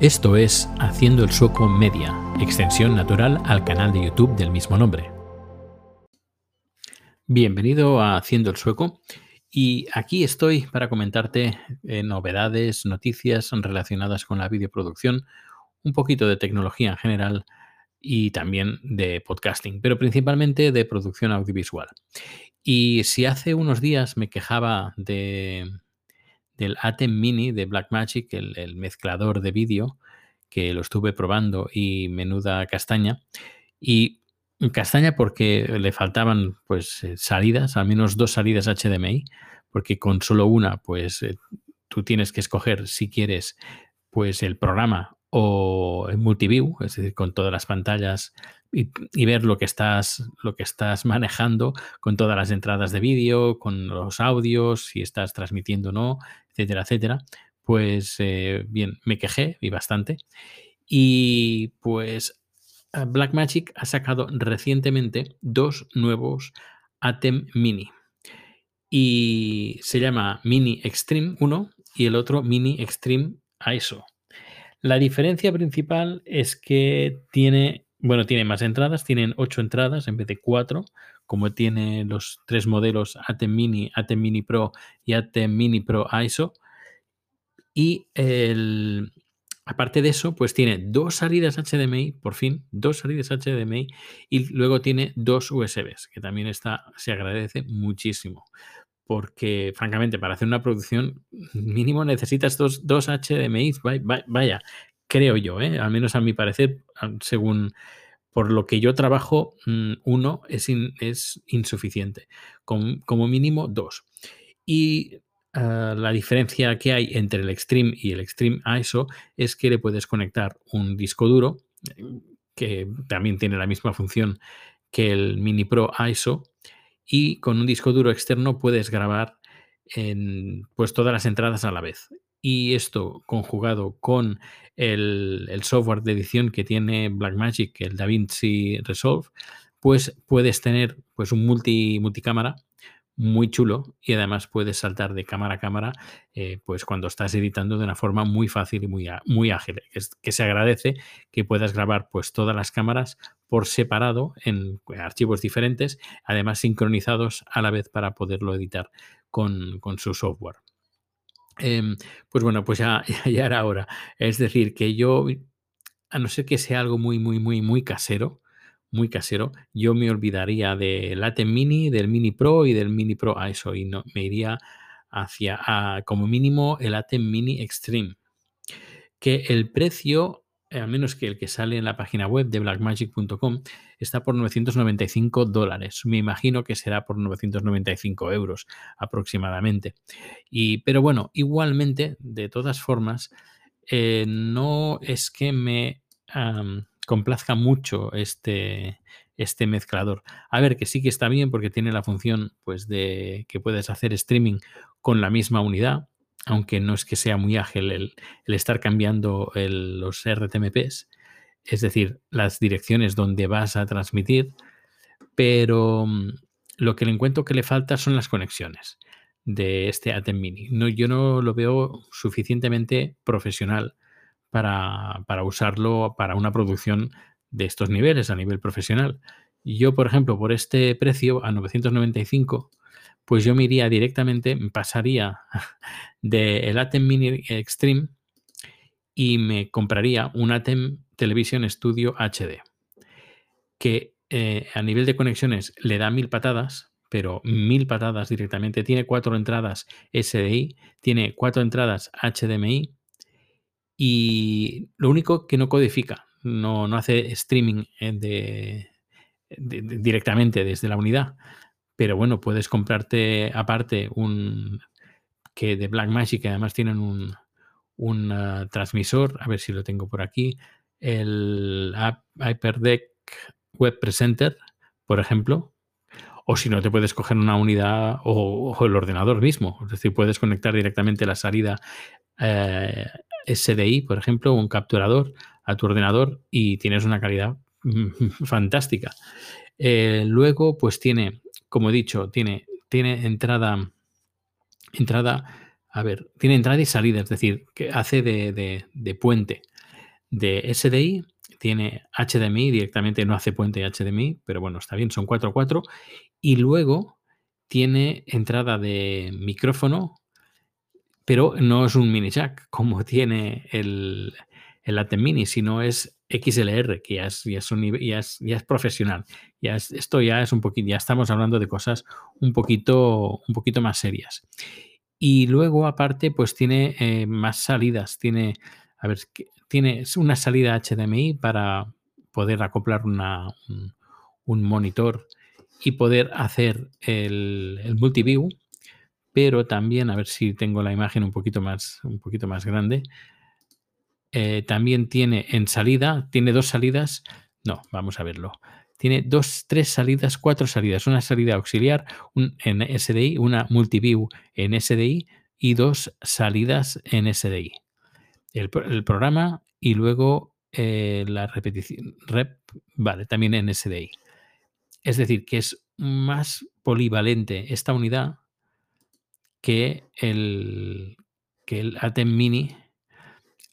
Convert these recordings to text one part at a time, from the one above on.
Esto es Haciendo el Sueco Media, extensión natural al canal de YouTube del mismo nombre. Bienvenido a Haciendo el Sueco y aquí estoy para comentarte eh, novedades, noticias relacionadas con la videoproducción, un poquito de tecnología en general y también de podcasting, pero principalmente de producción audiovisual. Y si hace unos días me quejaba de, del Atem Mini de Blackmagic, el, el mezclador de vídeo, que lo estuve probando y menuda castaña. Y castaña porque le faltaban pues eh, salidas, al menos dos salidas HDMI, porque con solo una pues eh, tú tienes que escoger si quieres pues el programa o el multiview, es decir, con todas las pantallas y, ver lo que estás lo que estás manejando con todas las entradas de vídeo, con los audios, si estás transmitiendo o no, etcétera, etcétera. Pues eh, bien, me quejé y bastante. Y pues Blackmagic ha sacado recientemente dos nuevos Atem Mini. Y se llama Mini Extreme 1 y el otro Mini Extreme ISO. La diferencia principal es que tiene, bueno, más entradas, tienen ocho entradas en vez de cuatro, como tiene los tres modelos Atem Mini, Atem Mini Pro y Atem Mini Pro ISO. Y aparte de eso, pues tiene dos salidas HDMI, por fin, dos salidas HDMI y luego tiene dos USBs, que también está, se agradece muchísimo. Porque, francamente, para hacer una producción mínimo necesitas dos, dos HDMI. Vaya, creo yo, ¿eh? al menos a mi parecer, según por lo que yo trabajo, mm, uno es, es insuficiente. como mínimo, dos. Y Ah, la diferencia que hay entre el Extreme y el Extreme ISO es que le puedes conectar un disco duro que también tiene la misma función que el Mini Pro ISO y con un disco duro externo puedes grabar en, pues todas las entradas a la vez. Y esto conjugado con el, el software de edición que tiene Blackmagic, el DaVinci Resolve, pues puedes tener pues un multi, multicámara muy chulo y además puedes saltar de cámara a cámara eh, pues cuando estás editando de una forma muy fácil y muy, muy ágil que, se agradece que puedas grabar pues todas las cámaras por separado en archivos diferentes además sincronizados a la vez para poderlo editar con, su software. Em, pues bueno pues ya, ya era hora. Es decir que yo a no ser que sea algo muy muy muy muy casero muy casero, yo me olvidaría del Atem Mini, del Mini Pro y del Mini Pro ISO y no, me iría hacia como mínimo el Atem Mini Extreme. Que el precio, eh, al menos que el que sale en la página web de blackmagic.com, está por 995 dólares. Me imagino que será por 995 euros aproximadamente. Y, pero bueno, igualmente, de todas formas, eh, no es que me complazca mucho este, este mezclador. A ver, que sí que está bien porque tiene la función pues, de que puedes hacer streaming con la misma unidad, aunque no es que sea muy ágil el, estar cambiando los RTMPs, es decir, las direcciones donde vas a transmitir, pero mm, lo que le encuentro que le falta son las conexiones de este Atem Mini. No, yo no lo veo suficientemente profesional para, usarlo para una producción de estos niveles a nivel profesional. Yo, por ejemplo, por este precio a 995, pues yo me iría directamente, pasaría del Atem Mini Extreme y me compraría un Atem Television Studio HD, que eh, a nivel de conexiones le da mil patadas, pero mil patadas directamente. Tiene cuatro entradas SDI, tiene cuatro entradas HDMI y lo único que no codifica, no, no hace streaming eh, de, directamente desde la unidad. Pero bueno, puedes comprarte aparte un que de Blackmagic, que además tienen un, un ah, transmisor, a ver si lo tengo por aquí, el HyperDeck Web Presenter, por ejemplo, o si no, te puedes coger una unidad o, el ordenador mismo. Es decir, puedes conectar directamente la salida eh, SDI, por ejemplo, un capturador a tu ordenador y tienes una calidad fantástica. Eh, luego, pues tiene, como he dicho, tiene, tiene entrada, entrada, a ver, tiene entrada y salida, es decir, que hace de, puente. de SDI, tiene HDMI directamente, no hace puente HDMI, pero bueno, está bien, son 4.4. Y luego tiene entrada de micrófono, pero no es un mini jack como tiene el, el ATEM Mini, sino es XLR, que ya es, ya es, ya es, profesional. Ya esto ya es un poquito, ya estamos hablando de cosas un poquito, un poquito más serias. Y luego, aparte, pues tiene eh, más salidas. Tiene, a ver, tiene una salida HDMI para poder acoplar una, un, monitor y poder hacer el, el multiview. Pero también, a ver si tengo la imagen un poquito más, un poquito más grande. Eh, también tiene en salida, tiene dos salidas. No, vamos a verlo. Tiene dos, tres salidas, cuatro salidas. Una salida auxiliar en SDI, una multiview en SDI y dos salidas en SDI. El, programa y luego eh, la repetición, rep, vale, también en SDI. Es decir, que es más polivalente esta unidad que el, que el ATEM Mini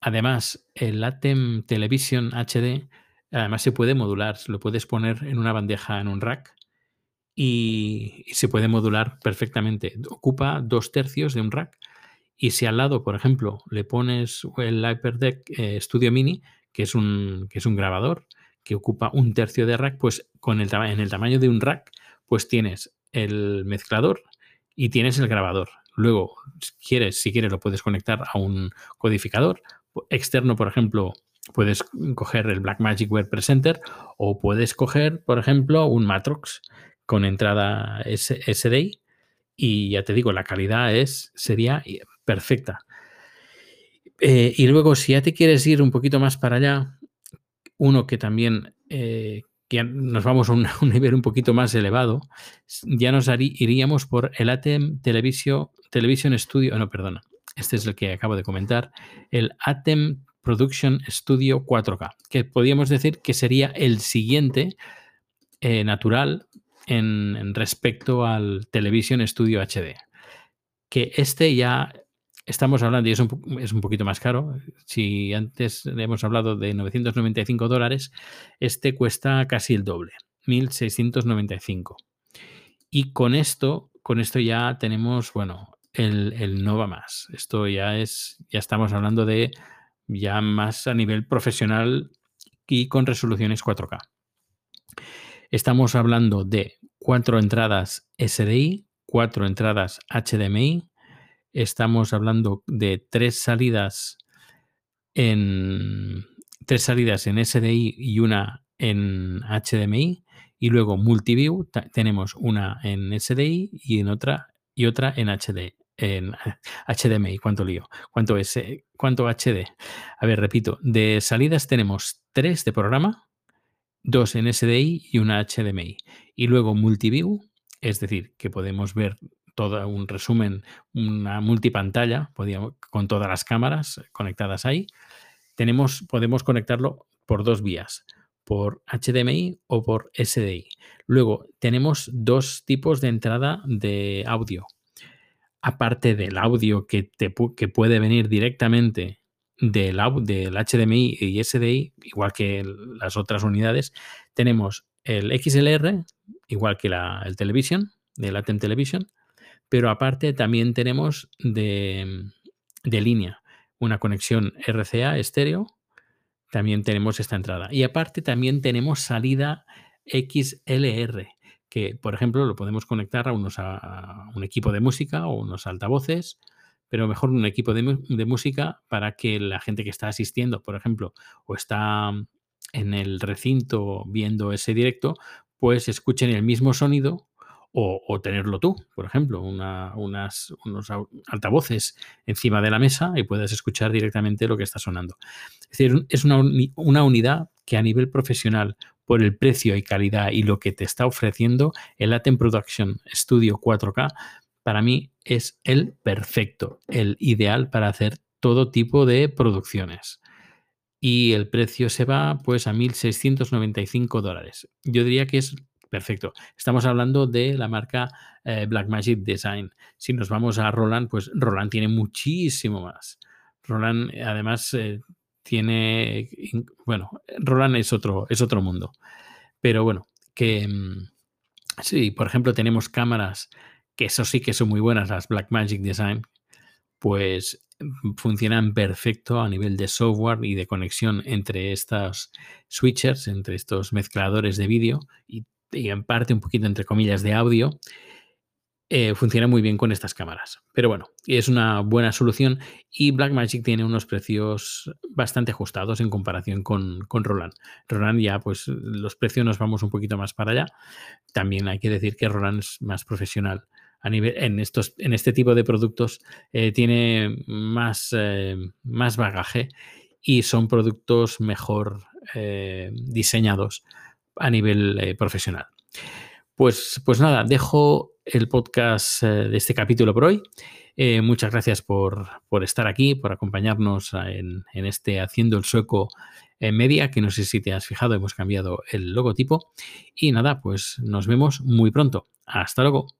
Además, el ATEM Television HD, además se puede modular, lo puedes poner en una bandeja en un rack y, se puede modular perfectamente. Ocupa dos tercios de un rack y si al lado, por ejemplo, le pones el HyperDeck eh, Studio Mini, que es, un, que es un grabador que ocupa un tercio de rack, pues con el en el tamaño de un rack, pues tienes el mezclador y tienes el grabador. Luego, si quieres, si quieres, lo puedes conectar a un codificador externo, por ejemplo, puedes coger el Blackmagic Web Presenter o puedes coger, por ejemplo, un Matrox con entrada SDI y ya te digo, la calidad es, sería perfecta. Eh, y luego, si ya te quieres ir un poquito más para allá, uno que también eh, que nos vamos a un, nivel un poquito más elevado, ya nos iríamos por el ATEM Television, Television Studio, no, perdona, este es el que acabo de comentar, el ATEM Production Studio 4K, que podríamos decir que sería el siguiente eh, natural en, respecto al Television Studio HD. Que este ya estamos hablando, y es un, es un poquito más caro, si antes hemos hablado de 995 dólares, este cuesta casi el doble, 1695. Y con esto, con esto ya tenemos, bueno, el, no va más. Esto ya es, ya estamos hablando de ya más a nivel profesional y con resoluciones 4K. Estamos hablando de cuatro entradas SDI, cuatro entradas HDMI. Estamos hablando de tres salidas en tres salidas en SDI y una en HDMI. Y luego multiview, tenemos una en SDI y en otra y otra en HD en HDMI, cuánto lío, cuánto es, eh, cuánto HD. A ver, repito, de salidas tenemos tres de programa, dos en SDI y una HDMI. Y luego multiview, es decir, que podemos ver un resumen, una multipantalla con todas las cámaras conectadas ahí. Tenemos, podemos conectarlo por dos vías, por HDMI o por SDI. Luego tenemos dos tipos de entrada de audio aparte del audio que, te, que puede venir directamente del, del HDMI y SDI, igual que las otras unidades, tenemos el XLR, igual que la, el Television, del ATEM Television, pero aparte también tenemos de, línea una conexión RCA estéreo, también tenemos esta entrada. Y aparte también tenemos salida XLR, que, por ejemplo, lo podemos conectar a, unos, a un equipo de música o unos altavoces, pero mejor un equipo de, de, música para que la gente que está asistiendo, por ejemplo, o está en el recinto viendo ese directo, pues escuchen el mismo sonido o, tenerlo tú, por ejemplo, una, unas, unos altavoces encima de la mesa y puedas escuchar directamente lo que está sonando. Es decir, es una, una unidad que a nivel profesional por el precio y calidad y lo que te está ofreciendo, el Atem Production Studio 4K para mí es el perfecto, el ideal para hacer todo tipo de producciones. Y el precio se va pues a 1.695 dólares. Yo diría que es perfecto. Estamos hablando de la marca eh, Blackmagic Design. Si nos vamos a Roland, pues Roland tiene muchísimo más. Roland además eh, tiene, bueno, Roland es otro, es otro mundo. Pero bueno, que mm, sí, por ejemplo, tenemos cámaras que eso sí que son muy buenas, las Blackmagic Design, pues mm, funcionan perfecto a nivel de software y de conexión entre estas switchers, entre estos mezcladores de vídeo y, en parte un poquito entre comillas de audio. Eh, funciona muy bien con estas cámaras. Pero bueno, es una buena solución y Blackmagic tiene unos precios bastante ajustados en comparación con, con Roland. Roland ya, pues los precios nos vamos un poquito más para allá. También hay que decir que Roland es más profesional a nivel, en, estos, en este tipo de productos eh, tiene más, eh, más bagaje y son productos mejor diseñados a nivel profesional. Pues, pues nada, dejo el podcast de este capítulo por hoy. muchas gracias por, estar aquí, por acompañarnos en, en este Haciendo el Sueco en Media, que no sé si te has fijado, hemos cambiado el logotipo. Y nada, pues nos vemos muy pronto. Hasta luego.